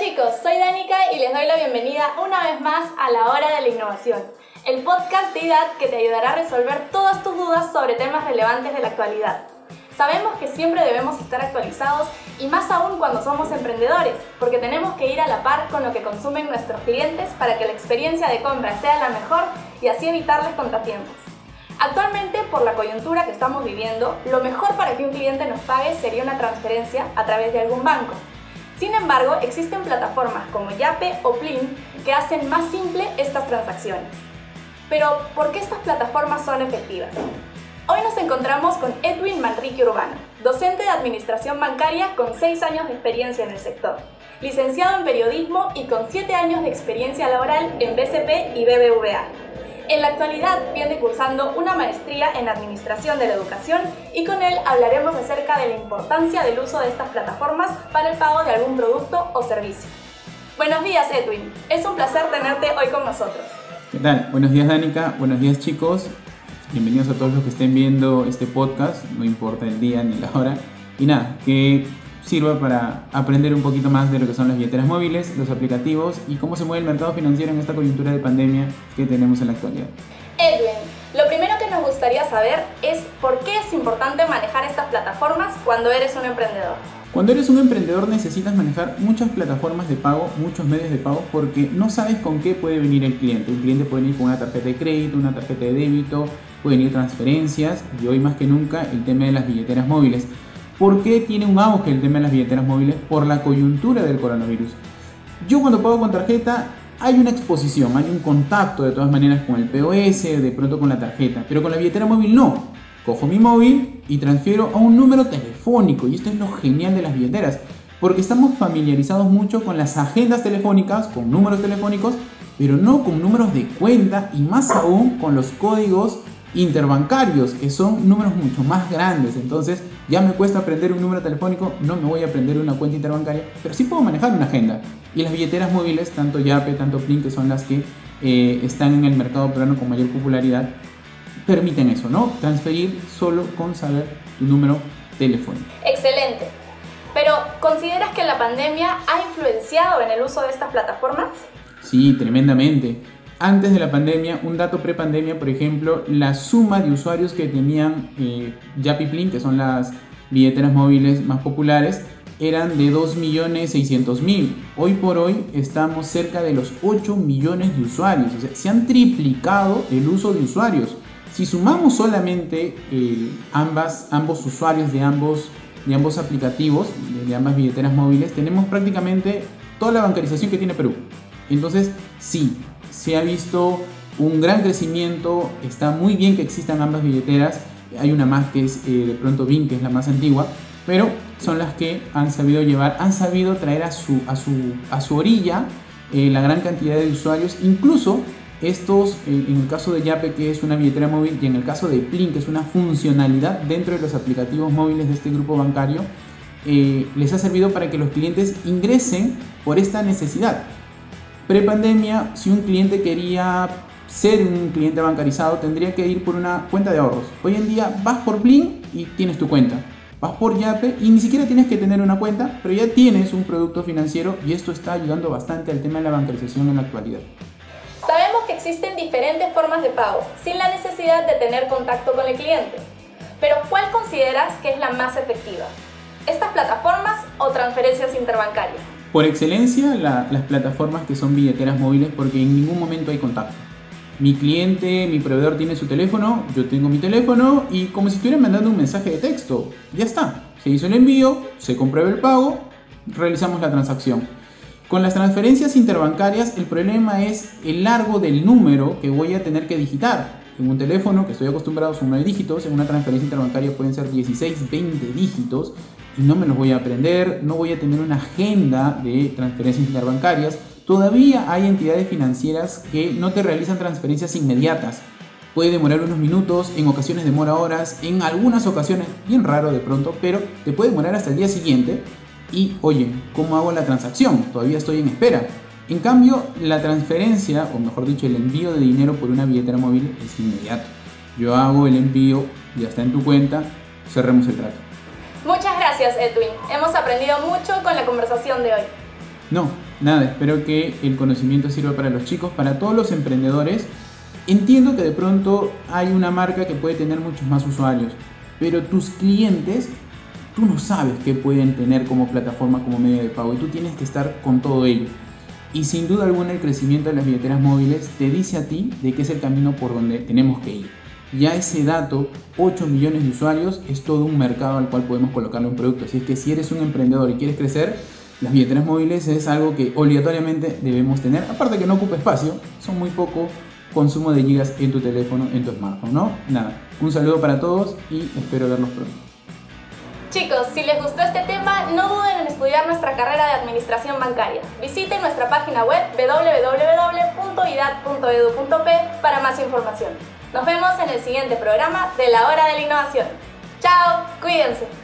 chicos, soy Danica y les doy la bienvenida una vez más a La Hora de la Innovación, el podcast de IDAT que te ayudará a resolver todas tus dudas sobre temas relevantes de la actualidad. Sabemos que siempre debemos estar actualizados y más aún cuando somos emprendedores, porque tenemos que ir a la par con lo que consumen nuestros clientes para que la experiencia de compra sea la mejor y así evitarles contratiempos. Actualmente, por la coyuntura que estamos viviendo, lo mejor para que un cliente nos pague sería una transferencia a través de algún banco. Sin embargo, existen plataformas como Yape o Plin que hacen más simple estas transacciones. Pero, ¿por qué estas plataformas son efectivas? Hoy nos encontramos con Edwin Manrique Urbano, docente de Administración Bancaria con 6 años de experiencia en el sector, licenciado en Periodismo y con 7 años de experiencia laboral en BCP y BBVA. En la actualidad viene cursando una maestría en Administración de la Educación y con él hablaremos acerca de la importancia del uso de estas plataformas para el pago de algún producto o servicio. Buenos días Edwin, es un placer tenerte hoy con nosotros. ¿Qué tal? Buenos días Danica, buenos días chicos. Bienvenidos a todos los que estén viendo este podcast, no importa el día ni la hora. Y nada, que sirva para aprender un poquito más de lo que son las billeteras móviles, los aplicativos y cómo se mueve el mercado financiero en esta coyuntura de pandemia que tenemos en la actualidad. Edwin, lo primero que nos gustaría saber es por qué es importante manejar estas plataformas cuando eres un emprendedor. Cuando eres un emprendedor necesitas manejar muchas plataformas de pago, muchos medios de pago, porque no sabes con qué puede venir el cliente. Un cliente puede venir con una tarjeta de crédito, una tarjeta de débito, pueden venir transferencias y hoy más que nunca el tema de las billeteras móviles. ¿Por qué tiene un auge el tema de las billeteras móviles? Por la coyuntura del coronavirus. Yo cuando pago con tarjeta hay una exposición, hay un contacto de todas maneras con el POS, de pronto con la tarjeta, pero con la billetera móvil no. Cojo mi móvil y transfiero a un número telefónico y esto es lo genial de las billeteras, porque estamos familiarizados mucho con las agendas telefónicas, con números telefónicos, pero no con números de cuenta y más aún con los códigos interbancarios, que son números mucho más grandes. Entonces, ya me cuesta aprender un número telefónico, no me voy a aprender una cuenta interbancaria, pero sí puedo manejar una agenda. Y las billeteras móviles, tanto Yape, tanto Plin, que son las que eh, están en el mercado peruano con mayor popularidad, permiten eso, ¿no? Transferir solo con saber tu número telefónico. Excelente. Pero, ¿consideras que la pandemia ha influenciado en el uso de estas plataformas? Sí, tremendamente antes de la pandemia, un dato pre-pandemia, por ejemplo, la suma de usuarios que tenían eh, que son las billeteras móviles más populares, eran de 2.600.000. Hoy por hoy estamos cerca de los 8 millones de usuarios. O sea, se han triplicado el uso de usuarios. Si sumamos solamente eh, ambas, ambos usuarios de ambos, de ambos aplicativos, de ambas billeteras móviles, tenemos prácticamente toda la bancarización que tiene Perú. Entonces, sí, se ha visto un gran crecimiento, está muy bien que existan ambas billeteras, hay una más que es eh, de pronto BIN, que es la más antigua, pero son las que han sabido llevar, han sabido traer a su, a su, a su orilla eh, la gran cantidad de usuarios, incluso estos, eh, en el caso de Yape, que es una billetera móvil, y en el caso de Plin, que es una funcionalidad dentro de los aplicativos móviles de este grupo bancario, les ha servido para que los clientes ingresen por esta necesidad. Prepandemia, si un cliente quería ser un cliente bancarizado, tendría que ir por una cuenta de ahorros. Hoy en día vas por Blin y tienes tu cuenta. Vas por Yape y ni siquiera tienes que tener una cuenta, pero ya tienes un producto financiero y esto está ayudando bastante al tema de la bancarización en la actualidad. Sabemos que existen diferentes formas de pago, sin la necesidad de tener contacto con el cliente. Pero ¿cuál consideras que es la más efectiva? ¿Estas plataformas o transferencias interbancarias? Por excelencia, las plataformas que son billeteras móviles porque en ningún momento hay contacto. Mi cliente, mi proveedor tiene su teléfono, yo tengo mi teléfono y como si estuvieran mandando un mensaje de texto. Ya está. Se hizo el envío, se comprueba el pago, realizamos la transacción. Con las transferencias interbancarias el problema es el largo del número que voy a tener que digitar. En un teléfono que estoy acostumbrado son 9 dígitos, en una transferencia interbancaria pueden ser 16, 20 dígitos no me los voy a aprender, no voy a tener una agenda de transferencias interbancarias. Todavía hay entidades financieras que no te realizan transferencias inmediatas. Puede demorar unos minutos, en ocasiones demora horas, en algunas ocasiones, bien raro de pronto, pero te puede demorar hasta el día siguiente. Y oye, ¿cómo hago la transacción? Todavía estoy en espera. En cambio, la transferencia, o mejor dicho, el envío de dinero por una billetera móvil es inmediato. Yo hago el envío, ya está en tu cuenta, cerremos el trato. Muchas gracias Edwin, hemos aprendido mucho con la conversación de hoy. No, nada, espero que el conocimiento sirva para los chicos, para todos los emprendedores. Entiendo que de pronto hay una marca que puede tener muchos más usuarios, pero tus clientes, tú no sabes qué pueden tener como plataforma, como medio de pago, y tú tienes que estar con todo ello. Y sin duda alguna el crecimiento de las billeteras móviles te dice a ti de que es el camino por donde tenemos que ir. Ya ese dato, 8 millones de usuarios, es todo un mercado al cual podemos colocarle un producto. Así es que si eres un emprendedor y quieres crecer, las billeteras móviles es algo que obligatoriamente debemos tener. Aparte que no ocupa espacio, son muy poco consumo de gigas en tu teléfono, en tu smartphone, ¿no? Nada, un saludo para todos y espero verlos pronto. Chicos, si les gustó este tema, no duden en estudiar nuestra carrera de administración bancaria. Visiten nuestra página web www.idat.edu.p para más información. Nos vemos en el siguiente programa de la Hora de la Innovación. ¡Chao! Cuídense.